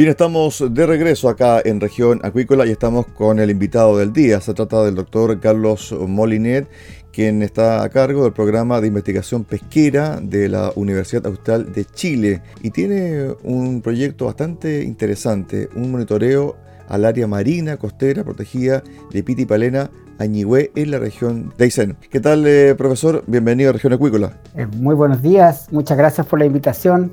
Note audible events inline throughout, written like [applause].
Bien, estamos de regreso acá en región acuícola y estamos con el invitado del día. Se trata del doctor Carlos Molinet, quien está a cargo del programa de investigación pesquera de la Universidad Austral de Chile y tiene un proyecto bastante interesante, un monitoreo al área marina costera protegida de Pitipalena Añigüe en la región de Aysén. ¿Qué tal, eh, profesor? Bienvenido a Región Acuícola. Eh, muy buenos días, muchas gracias por la invitación,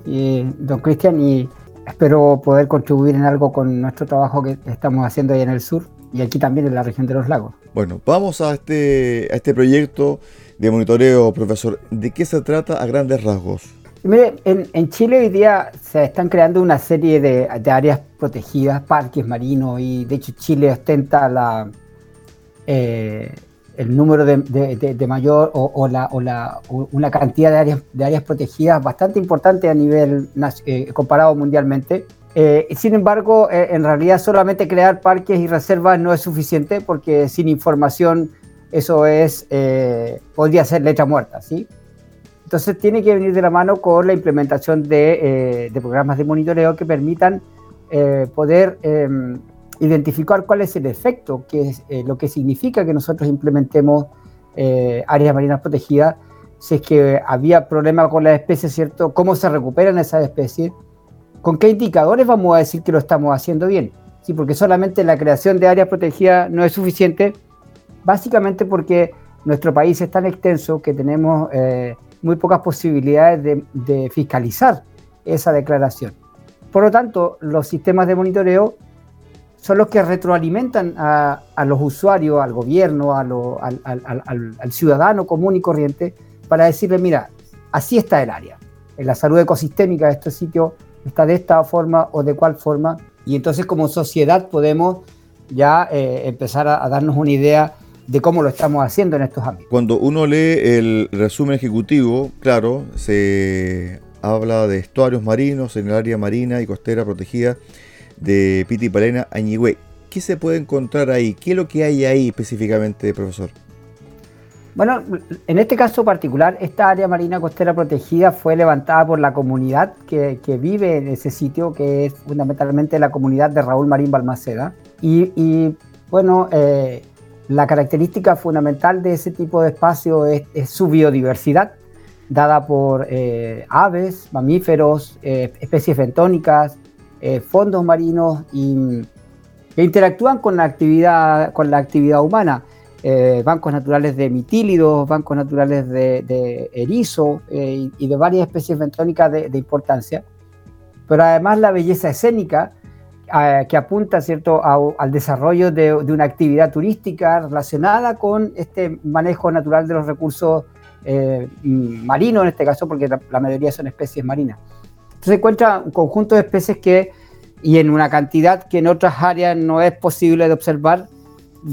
don Cristian, y espero poder contribuir en algo con nuestro trabajo que estamos haciendo ahí en el sur y aquí también en la región de los lagos. Bueno, vamos a este, a este proyecto de monitoreo, profesor. ¿De qué se trata a grandes rasgos? Mire, en, Chile hoy día se están creando una serie de, áreas protegidas, parques marinos, y de hecho Chile ostenta la, eh, el número de, mayor o, la, una cantidad de áreas, de áreas protegidas bastante importante a nivel eh, comparado mundialmente. Eh, sin embargo, eh, en realidad solamente crear parques y reservas no es suficiente porque sin información eso es podría ser letra muerta, ¿sí? Entonces tiene que venir de la mano con la implementación de, programas de monitoreo que permitan poder em, identificar cuál es el efecto, que es eh, lo que significa que nosotros implementemos eh, áreas marinas protegidas, si es que había problema con las especies, ¿cierto? ¿Cómo se recuperan esas especies? ¿Con qué indicadores vamos a decir que lo estamos haciendo bien? Sí, porque solamente la creación de áreas protegidas no es suficiente, básicamente porque nuestro país es tan extenso que tenemos eh, muy pocas posibilidades de, de fiscalizar esa declaración. Por lo tanto, los sistemas de monitoreo son los que retroalimentan a, los usuarios, al gobierno, al, ciudadano común y corriente, para decirle, mira, así está el área. En la salud ecosistémica de este sitio está de esta forma o de cual forma. Y entonces como sociedad podemos ya eh, empezar a, darnos una idea de cómo lo estamos haciendo en estos ámbitos. Cuando uno lee el resumen ejecutivo, claro, se habla de estuarios marinos en el área marina y costera protegida de Piti Palena Añigüe. ¿Qué se puede encontrar ahí? ¿Qué es lo que hay ahí específicamente, profesor? Bueno, en este caso particular, esta área marina costera protegida fue levantada por la comunidad que, vive en ese sitio, que es fundamentalmente la comunidad de Raúl Marín Balmaceda. Y, bueno, eh, la característica fundamental de ese tipo de espacio es, su biodiversidad, dada por eh, aves, mamíferos, eh, especies bentónicas, eh, fondos marinos y, que interactúan con la actividad, con la actividad humana. Eh, bancos naturales de mitílidos, bancos naturales de, erizo eh, y, de varias especies bentónicas de, importancia. Pero además la belleza escénica que apunta ¿cierto? al desarrollo de, una actividad turística relacionada con este manejo natural de los recursos marinos, en este caso, porque la mayoría son especies marinas se encuentra un conjunto de especies que, y en una cantidad que en otras áreas no es posible de observar,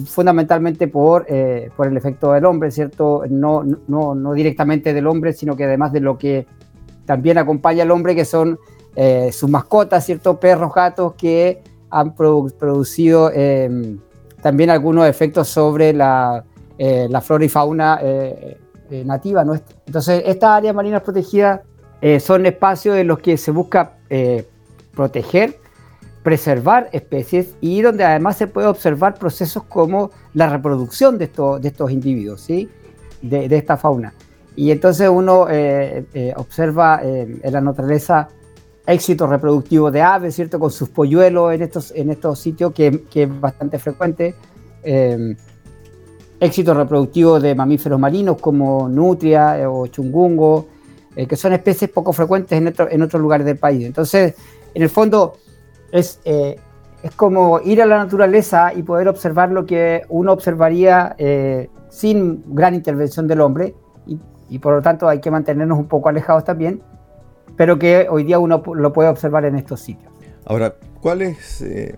fundamentalmente por, eh, por el efecto del hombre, ¿cierto? No, no, no, directamente del hombre, sino que además de lo que también acompaña al hombre, que son eh, sus mascotas, ¿cierto? Perros, gatos, que han producido em, también algunos efectos sobre la, eh, la flora y fauna nativa. Entonces, estas áreas marinas protegidas eh, son espacios en los que se busca eh, proteger, preservar especies y donde además se puede observar procesos como la reproducción de, estos, de estos individuos, ¿sí? de, esta fauna. Y entonces uno eh, eh, observa en la naturaleza éxito reproductivo de aves, ¿cierto? Con sus polluelos en estos, en estos sitios, que, que es bastante frecuente. éxito reproductivo de mamíferos marinos como nutria o chungungo, que son especies poco frecuentes en, en otros lugares del país. Entonces, en el fondo, es, es como ir a la naturaleza y poder observar lo que uno observaría sin gran intervención del hombre y, por lo tanto hay que mantenernos un poco alejados también, pero que hoy día uno lo puede observar en estos sitios. Ahora, ¿cuál es eh,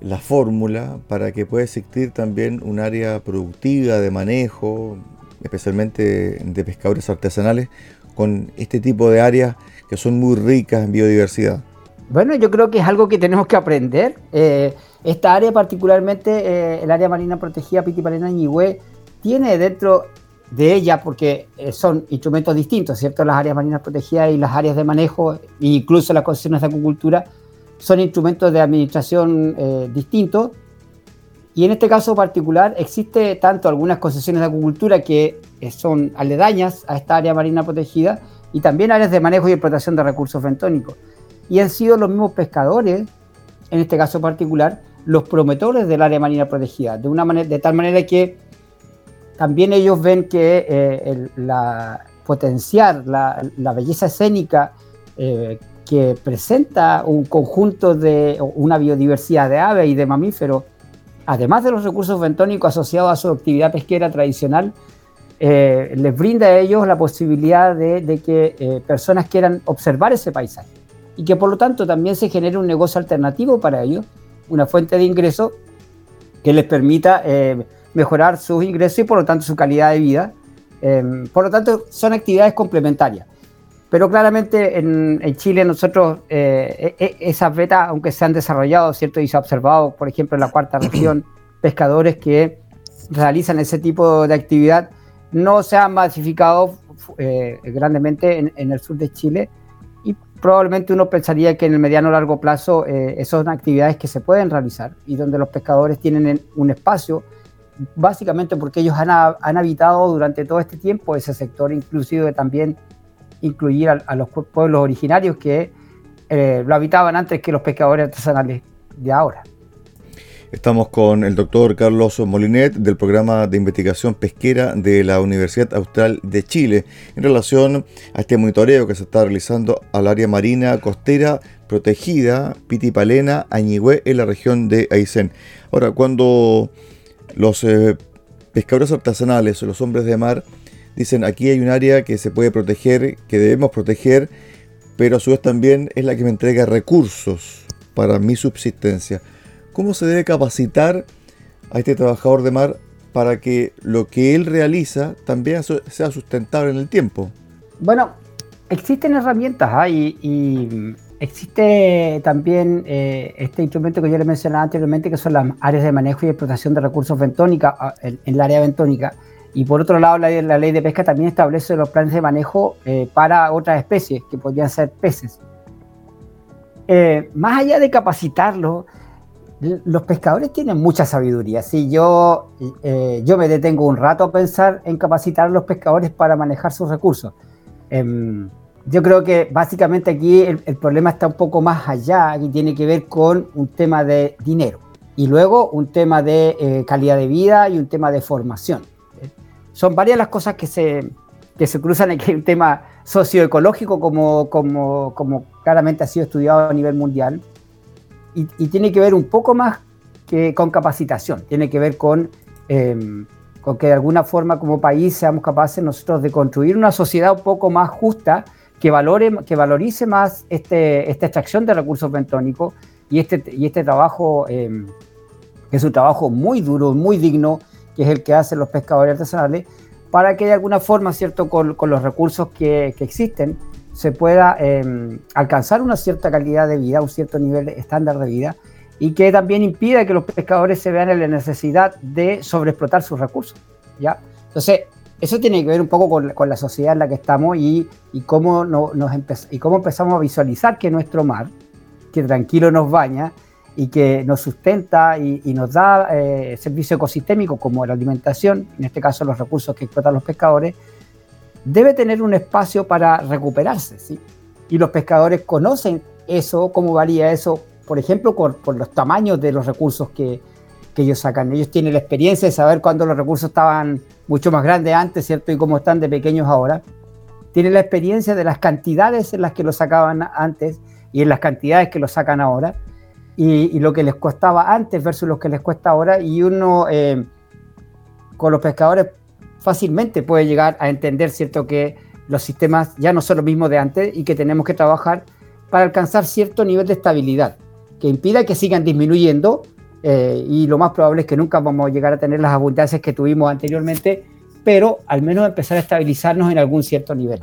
la fórmula para que pueda existir también un área productiva de manejo, especialmente de pescadores artesanales, con este tipo de áreas que son muy ricas en biodiversidad? Bueno, yo creo que es algo que tenemos que aprender. Eh, esta área, particularmente eh, el área marina protegida Pitipalena Ñigüe, tiene dentro de ella, porque eh, son instrumentos distintos, ¿cierto? Las áreas marinas protegidas y las áreas de manejo, e incluso las concesiones de acuicultura, son instrumentos de administración eh, distintos. Y en este caso particular existe tanto algunas concesiones de acuicultura que eh, son aledañas a esta área marina protegida y también áreas de manejo y explotación de recursos bentónicos. Y han sido los mismos pescadores, en este caso particular, los promotores del área marina protegida, de, una manera, de tal manera que también ellos ven que eh, potenciar la, belleza escénica eh, que presenta un conjunto de una biodiversidad de aves y de mamíferos, además de los recursos bentónicos asociados a su actividad pesquera tradicional, eh, les brinda a ellos la posibilidad de, que personas quieran observar ese paisaje y que por lo tanto también se genere un negocio alternativo para ellos, una fuente de ingreso que les permita mejorar sus ingresos y por lo tanto su calidad de vida. Em, por lo tanto, son actividades complementarias. Pero claramente en, Chile nosotros eh, e, e, esas betas, aunque se han desarrollado, ¿cierto? Y se ha observado, por ejemplo, en la cuarta región, [clears throat] pescadores que realizan ese tipo de actividad, no se han masificado eh, grandemente en, el sur de Chile y probablemente uno pensaría que en el mediano o largo plazo eh, esas son actividades que se pueden realizar y donde los pescadores tienen un espacio básicamente porque ellos han, habitado durante todo este tiempo ese sector, inclusive también incluir a, los pueblos originarios que eh, lo habitaban antes que los pescadores artesanales de ahora. Estamos con el doctor Carlos Molinet del programa de investigación pesquera de la Universidad Austral de Chile en relación a este monitoreo que se está realizando al área marina costera protegida Pitipalena, Añigüe en la región de Aysén. Ahora, cuando los eh, pescadores artesanales o los hombres de mar dicen aquí hay un área que se puede proteger, que debemos proteger, pero a su vez también es la que me entrega recursos para mi subsistencia. ¿Cómo se debe capacitar a este trabajador de mar para que lo que él realiza también sea sustentable en el tiempo? Bueno, existen herramientas ¿ah? y Existe también eh, este instrumento que yo le mencionaba anteriormente, que son las áreas de manejo y explotación de recursos bentónica ah, en, la área bentónica. Y por otro lado, la, ley de pesca también establece los planes de manejo eh, para otras especies, que podrían ser peces. Eh, más allá de capacitarlos, los pescadores tienen mucha sabiduría. Si yo, yo me detengo un rato a pensar en capacitar a los pescadores para manejar sus recursos. Em, yo creo que básicamente aquí el, problema está un poco más allá, y tiene que ver con un tema de dinero y luego un tema de eh, calidad de vida y un tema de formación. Son varias las cosas que se, que se cruzan aquí, un tema socioecológico como, como, como claramente ha sido estudiado a nivel mundial y, tiene que ver un poco más que con capacitación, tiene que ver con, em, con que de alguna forma como país seamos capaces nosotros de construir una sociedad un poco más justa que, valore, que valorice más este, esta extracción de recursos bentónicos y este, este trabajo, eh, que es un trabajo muy duro, muy digno, que es el que hacen los pescadores artesanales, para que de alguna forma, ¿cierto? Con, los recursos que, existen, se pueda eh, alcanzar una cierta calidad de vida, un cierto nivel estándar de vida, y que también impida que los pescadores se vean en la necesidad de sobreexplotar sus recursos. ¿ya? Entonces, eso tiene que ver un poco con, la sociedad en la que estamos y, cómo nos y cómo empezamos a visualizar que nuestro mar, que tranquilo nos baña y que nos sustenta y, nos da eh, servicio ecosistémico como la alimentación, en este caso los recursos que explotan los pescadores, debe tener un espacio para recuperarse, ¿sí? Y los pescadores conocen eso, cómo varía eso, por ejemplo, por, los tamaños de los recursos que, que, ellos sacan. Ellos tienen la experiencia de saber cuándo los recursos estaban mucho más grandes antes, ¿cierto? Y cómo están de pequeños ahora. Tienen la experiencia de las cantidades en las que los sacaban antes y en las cantidades que los sacan ahora. Y, lo que les costaba antes versus lo que les cuesta ahora. Y uno, eh, con los pescadores, fácilmente puede llegar a entender, ¿cierto?, que los sistemas ya no son los mismos de antes y que tenemos que trabajar para alcanzar cierto nivel de estabilidad que impida que sigan disminuyendo eh, y lo más probable es que nunca vamos a llegar a tener las abundancias que tuvimos anteriormente, pero al menos empezar a estabilizarnos en algún cierto nivel.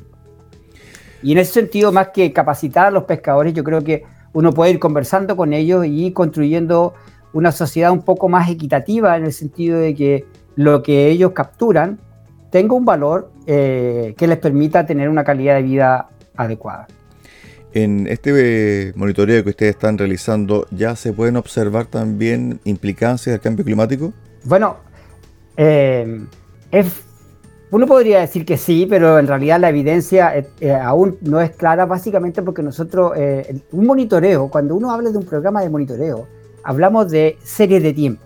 Y en ese sentido, más que capacitar a los pescadores, yo creo que uno puede ir conversando con ellos y construyendo una sociedad un poco más equitativa en el sentido de que lo que ellos capturan tenga un valor eh, que les permita tener una calidad de vida adecuada. En este monitoreo que ustedes están realizando, ¿ya se pueden observar también implicancias del cambio climático? Bueno, eh, uno podría decir que sí, pero en realidad la evidencia eh, aún no es clara, básicamente porque nosotros, un monitoreo, cuando uno habla de un programa de monitoreo, hablamos de serie de tiempo.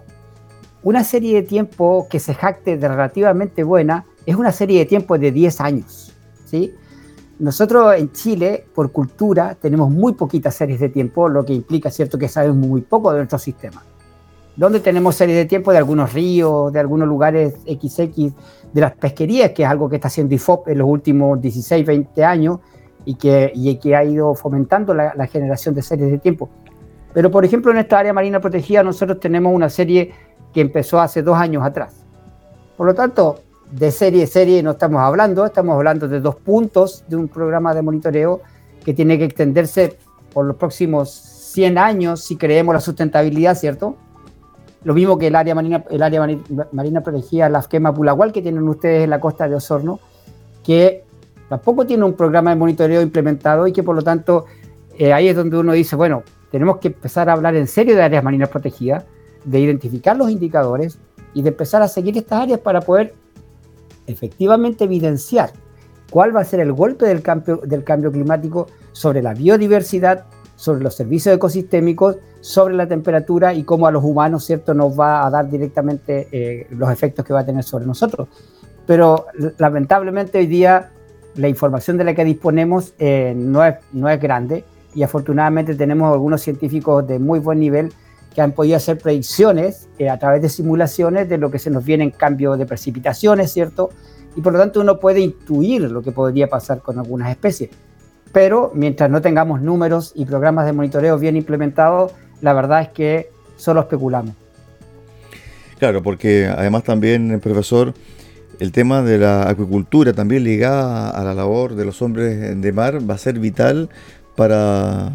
Una serie de tiempo que se jacte de relativamente buena es una serie de tiempo de 10 años, ¿sí? Nosotros en Chile, por cultura, tenemos muy poquitas series de tiempo, lo que implica, ¿cierto?, que sabemos muy poco de nuestro sistema. Donde tenemos series de tiempo de algunos ríos, de algunos lugares XX, de las pesquerías, que es algo que está haciendo IFOP en los últimos 16, 20 años y que, y que ha ido fomentando la, la generación de series de tiempo. Pero, por ejemplo, en esta área marina protegida nosotros tenemos una serie que empezó hace dos años atrás. Por lo tanto, de serie a serie no estamos hablando, estamos hablando de dos puntos de un programa de monitoreo que tiene que extenderse por los próximos 100 años si creemos la sustentabilidad, ¿cierto? Lo mismo que el área marina, el área marina, protegida, la quema Pulagual, que tienen ustedes en la costa de Osorno, que tampoco tiene un programa de monitoreo implementado y que por lo tanto eh, ahí es donde uno dice, bueno, tenemos que empezar a hablar en serio de áreas marinas protegidas, de identificar los indicadores y de empezar a seguir estas áreas para poder efectivamente evidenciar cuál va a ser el golpe del cambio, del cambio climático sobre la biodiversidad, sobre los servicios ecosistémicos, sobre la temperatura y cómo a los humanos, ¿cierto?, nos va a dar directamente eh, los efectos que va a tener sobre nosotros. Pero lamentablemente hoy día la información de la que disponemos eh, no, es, no es grande y afortunadamente tenemos algunos científicos de muy buen nivel que han podido hacer predicciones eh, a través de simulaciones de lo que se nos viene en cambio de precipitaciones, ¿cierto? Y por lo tanto uno puede intuir lo que podría pasar con algunas especies. Pero mientras no tengamos números y programas de monitoreo bien implementados, la verdad es que solo especulamos. Claro, porque además también, profesor, el tema de la acuicultura también ligada a la labor de los hombres de mar va a ser vital para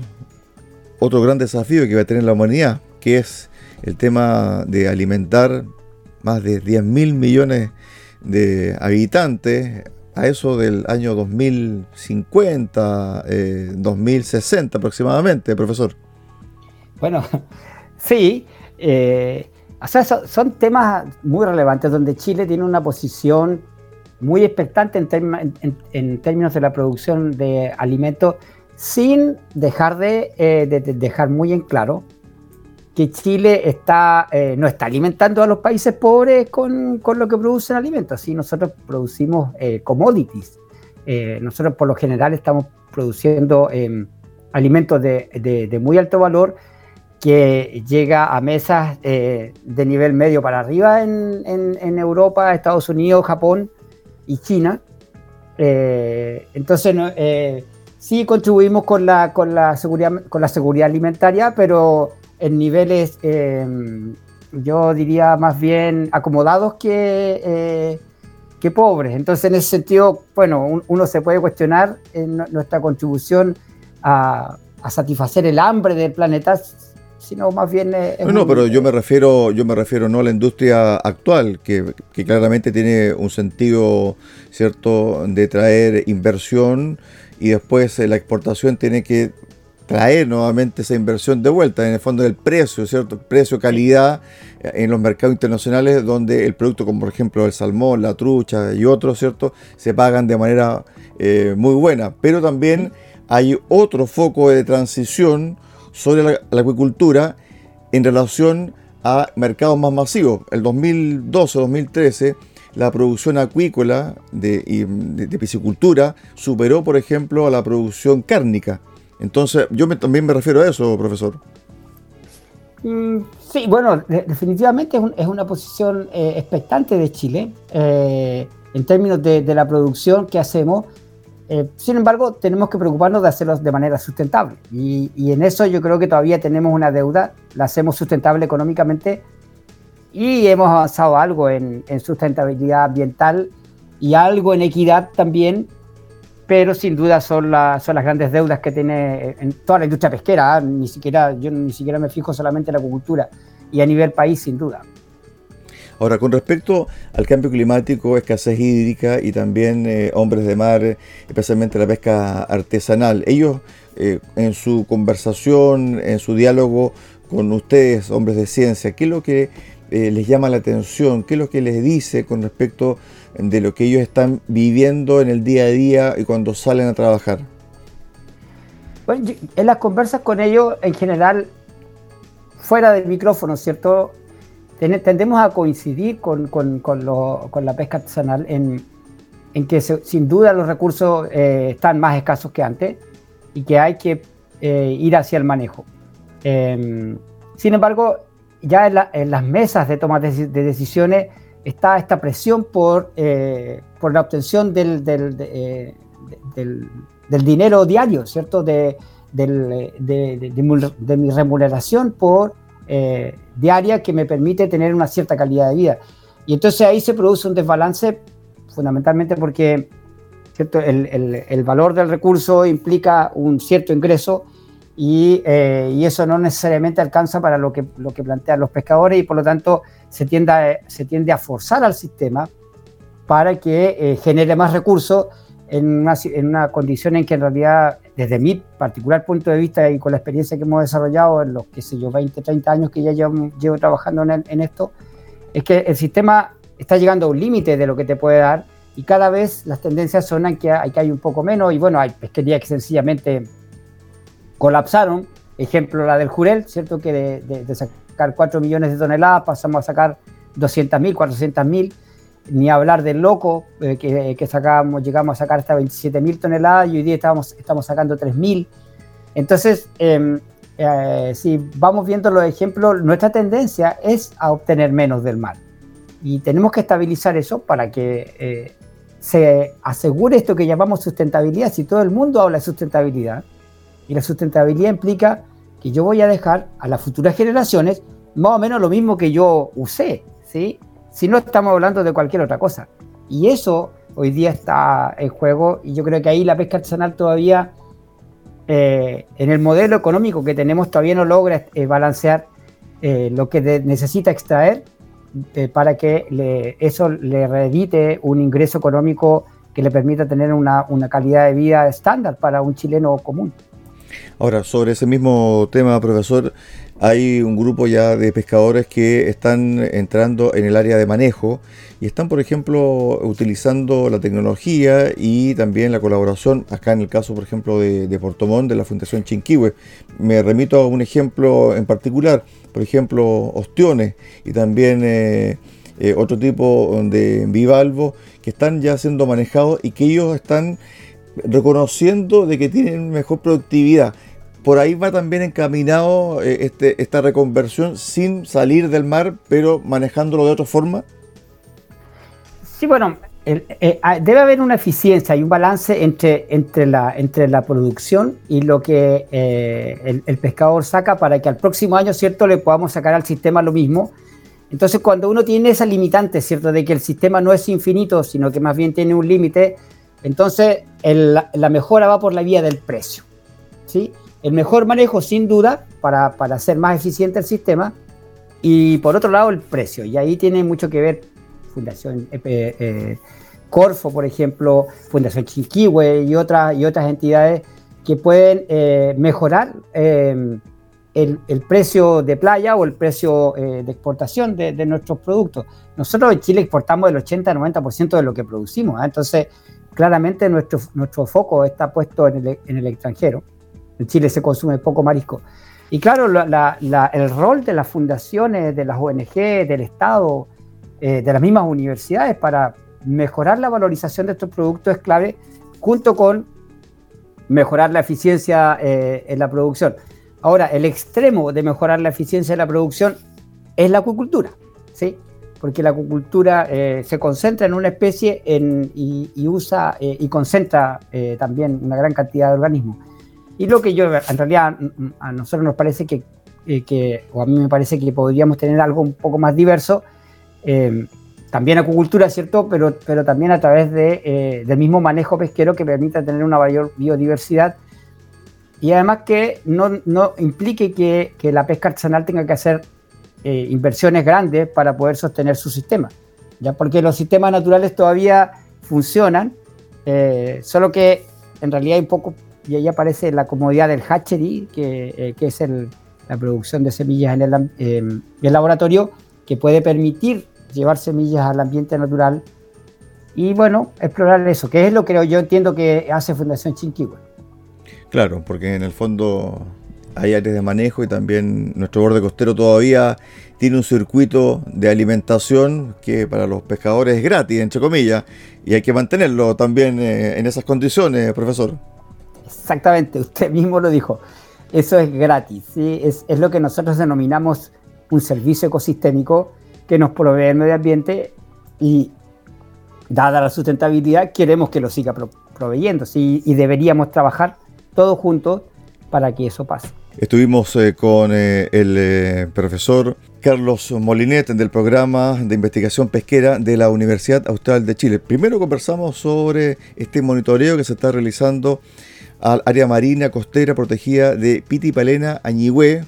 otro gran desafío que va a tener la humanidad, que es el tema de alimentar más de 10 mil millones de habitantes a eso del año 2050, 2060 eh, aproximadamente, profesor. Bueno, [laughs] sí, eh, son, temas muy relevantes donde Chile tiene una posición muy expectante en, términos de la producción de alimentos, sin dejar de, eh, de dejar muy en claro que Chile está, eh, no está alimentando a los países pobres con, con lo que producen alimentos. Sí, nosotros producimos eh, commodities. Eh, nosotros por lo general estamos produciendo em, alimentos de, de, muy alto valor que llega a mesas de nivel medio para arriba en, en, en, Europa, Estados Unidos, Japón y China. entonces, sí contribuimos con la, con, la seguridad, con la seguridad alimentaria, pero en niveles, em, yo diría más bien acomodados que, eh, que pobres. Entonces, en ese sentido, bueno, uno se puede cuestionar en nuestra contribución a, satisfacer el hambre del planeta, sino más bien... no, pero yo me refiero, yo me refiero no a la industria actual, que, que claramente tiene un sentido, ¿cierto?, de traer inversión y después eh, la exportación tiene que traer nuevamente esa inversión de vuelta, en el fondo del precio, ¿cierto? Precio-calidad eh, en los mercados internacionales donde el producto como por ejemplo el salmón, la trucha y otros, ¿cierto? Se pagan de manera eh, muy buena. Pero también hay otro foco de transición sobre la, acuicultura en relación a mercados más masivos. El 2012-2013 la producción acuícola de, de, piscicultura superó, por ejemplo, a la producción cárnica. Entonces, yo también me refiero a eso, profesor. Mm, sí, bueno, definitivamente es, una posición eh, expectante de Chile eh, en términos de, la producción que hacemos. Eh, sin embargo, tenemos que preocuparnos de hacerlo de manera sustentable. Y, y, en eso yo creo que todavía tenemos una deuda, la hacemos sustentable económicamente y hemos avanzado algo en, sustentabilidad ambiental y algo en equidad también, pero sin duda son, son las grandes deudas que tiene en toda la industria pesquera. ¿ah? Ni siquiera, yo ni siquiera me fijo solamente en la acuicultura y a nivel país, sin duda. Ahora, con respecto al cambio climático, escasez hídrica y también eh, hombres de mar, especialmente la pesca artesanal, ellos eh, en su conversación, en su diálogo con ustedes, hombres de ciencia, ¿qué es lo que eh, les llama la atención? ¿Qué es lo que les dice con respecto de lo que ellos están viviendo en el día a día y cuando salen a trabajar? Bueno, en las conversas con ellos, en general, fuera del micrófono, ¿cierto? Tendemos a coincidir con, la pesca artesanal en, que sin duda los recursos eh, están más escasos que antes y que hay que eh, ir hacia el manejo. Em, sin embargo, ya en, las mesas de toma de, decisiones está esta presión por, eh, por la obtención del, eh, del, del, dinero diario, ¿cierto? De, de mi remuneración por eh, diaria que me permite tener una cierta calidad de vida. Y entonces ahí se produce un desbalance fundamentalmente porque ¿cierto? El, el, el valor del recurso implica un cierto ingreso eh, y, eso no necesariamente alcanza para lo que, lo que plantean los pescadores y por lo tanto se tiende a, se tiende a forzar al sistema para que eh, genere más recursos en una, en una, condición en que en realidad, desde mi particular punto de vista y con la experiencia que hemos desarrollado en los, qué sé yo, 20, 30 años que ya llevo, llevo trabajando en, en, esto, es que el sistema está llegando a un límite de lo que te puede dar y cada vez las tendencias son a que hay, que hay un poco menos y bueno, hay pesquería que sencillamente colapsaron. Ejemplo, la del Jurel, ¿cierto? Que de, sacar 4 millones de toneladas pasamos a sacar 200.000, 400.000. Ni hablar del loco, eh, que, sacamos, llegamos a sacar hasta 27.000 toneladas y hoy día estamos, estamos sacando 3.000. Entonces, em, eh, si vamos viendo los ejemplos, nuestra tendencia es a obtener menos del mar. Y tenemos que estabilizar eso para que eh, se asegure esto que llamamos sustentabilidad. Si todo el mundo habla de sustentabilidad, y la sustentabilidad implica que yo voy a dejar a las futuras generaciones más o menos lo mismo que yo usé, ¿sí? Si no estamos hablando de cualquier otra cosa. Y eso hoy día está en juego y yo creo que ahí la pesca artesanal todavía, eh, en el modelo económico que tenemos, todavía no logra eh, balancear eh, lo que necesita extraer para que eso le reedite un ingreso económico que le permita tener una, una calidad de vida estándar para un chileno común. Ahora, sobre ese mismo tema, profesor, hay un grupo ya de pescadores que están entrando en el área de manejo y están, por ejemplo, utilizando la tecnología y también la colaboración, acá en el caso, por ejemplo, de, de Portomón, de la Fundación Chinquihue. Me remito a un ejemplo en particular, por ejemplo, ostiones y también eh, eh, otro tipo de bivalvo que están ya siendo manejados y que ellos están reconociendo de que tienen mejor productividad. Por ahí va también encaminado eh, este, esta reconversión sin salir del mar, pero manejándolo de otra forma. Sí, bueno, eh, ah, debe haber una eficiencia y un balance entre, entre, la, entre la producción y lo que eh, el, pescador saca para que al próximo año, ¿cierto?, le podamos sacar al sistema lo mismo. Entonces, cuando uno tiene esa limitante, ¿cierto?, de que el sistema no es infinito, sino que más bien tiene un límite, entonces, la mejora va por la vía del precio. ¿sí? El mejor manejo, sin duda, para, para hacer más eficiente el sistema. Y por otro lado, el precio. Y ahí tiene mucho que ver Fundación eh, eh, Corfo, por ejemplo, Fundación Chiquihue y otras, y otras entidades que pueden eh, mejorar eh, el, precio de playa o el precio de exportación de, nuestros productos. Nosotros en Chile exportamos el 80-90% de lo que producimos, entonces claramente nuestro, nuestro foco está puesto en el, en el extranjero. En Chile se consume poco marisco. Y claro, el rol de las fundaciones, de las ONG, del Estado, de las mismas universidades para mejorar la valorización de estos productos es clave, junto con mejorar la eficiencia eh, en la producción. Ahora, el extremo de mejorar la eficiencia de la producción es la acuicultura, ¿sí? Porque la acuicultura eh, se concentra en una especie y, usa eh, y concentra también una gran cantidad de organismos. Y lo que yo, en realidad, a nosotros nos parece que, que o a mí me parece que podríamos tener algo un poco más diverso, también acuicultura, ¿cierto? Pero, pero también a través de, eh, del mismo manejo pesquero que permita tener una mayor biodiversidad y además que no, no implique que, que, la pesca artesanal tenga que hacer eh, inversiones grandes para poder sostener su sistema, ¿ya? Porque los sistemas naturales todavía funcionan, eh, solo que en realidad hay poco, y ahí aparece la comodidad del hatchery, que, que es el, la producción de semillas en el, en el laboratorio, que puede permitir llevar semillas al ambiente natural y bueno, explorar eso, que es lo que yo entiendo que hace Fundación Chinquihue. Claro, porque en el fondo hay áreas de manejo y también nuestro borde costero todavía tiene un circuito de alimentación que para los pescadores es gratis, entre comillas, y hay que mantenerlo también eh, en esas condiciones, profesor. Exactamente, usted mismo lo dijo, eso es gratis, es, lo que nosotros denominamos un servicio ecosistémico que nos provee el medio ambiente y dada la sustentabilidad queremos que lo siga proveyendo y deberíamos trabajar todos juntos para que eso pase. Estuvimos eh, con eh, el eh, profesor Carlos Molinet del programa de investigación pesquera de la Universidad Austral de Chile. Primero conversamos sobre este monitoreo que se está realizando al área marina costera protegida de Pitipalena, Añigüe,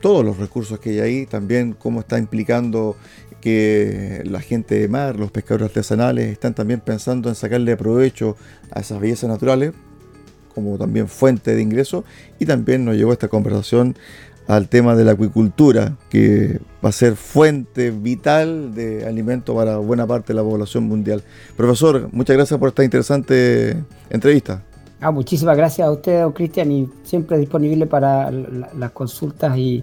todos los recursos que hay ahí, también cómo está implicando que la gente de mar, los pescadores artesanales, están también pensando en sacarle provecho a esas bellezas naturales como también fuente de ingreso y también nos llevó esta conversación al tema de la acuicultura, que va a ser fuente vital de alimento para buena parte de la población mundial. Profesor, muchas gracias por esta interesante entrevista. Ah, muchísimas gracias a usted, don Cristian, y siempre disponible para las consultas y,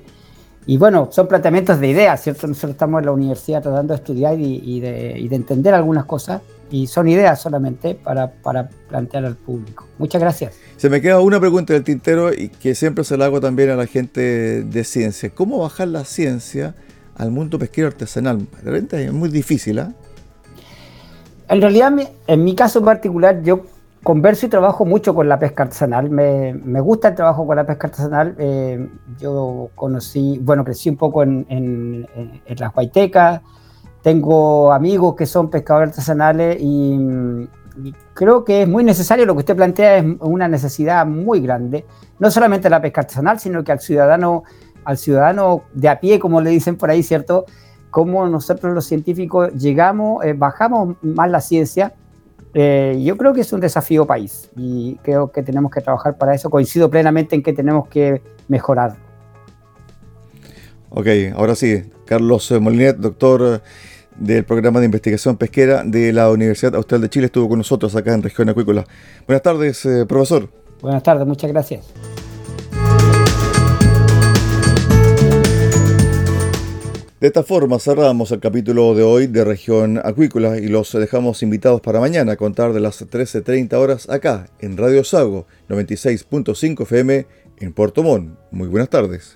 y, bueno, son planteamientos de ideas, ¿cierto? Nosotros estamos en la universidad tratando de estudiar y, de, y de, entender algunas cosas y son ideas solamente para, para, plantear al público. Muchas gracias. Se me queda una pregunta del tintero y que siempre se la hago también a la gente de ciencia. ¿Cómo bajar la ciencia al mundo pesquero artesanal? De repente es muy difícil, ¿ah? En realidad, en mi caso particular, yo converso y trabajo mucho con la pesca artesanal. Me, me gusta el trabajo con la pesca artesanal. Eh, yo conocí, bueno, crecí un poco en, en, en, las Huaytecas. Tengo amigos que son pescadores artesanales y, y, creo que es muy necesario. Lo que usted plantea es una necesidad muy grande. No solamente la pesca artesanal, sino que al ciudadano, al ciudadano de a pie, como le dicen por ahí, ¿cierto? Cómo nosotros los científicos llegamos, eh, bajamos más la ciencia eh, yo creo que es un desafío país y creo que tenemos que trabajar para eso. Coincido plenamente en que tenemos que mejorar. Ok, ahora sí, Carlos Molinet, doctor del programa de investigación pesquera de la Universidad Austral de Chile, estuvo con nosotros acá en Región Acuícola. Buenas tardes, eh, profesor. Buenas tardes, muchas gracias. De esta forma cerramos el capítulo de hoy de Región Acuícola y los dejamos invitados para mañana a contar de las 13.30 horas acá en Radio Sago 96.5 FM en Puerto Montt. Muy buenas tardes.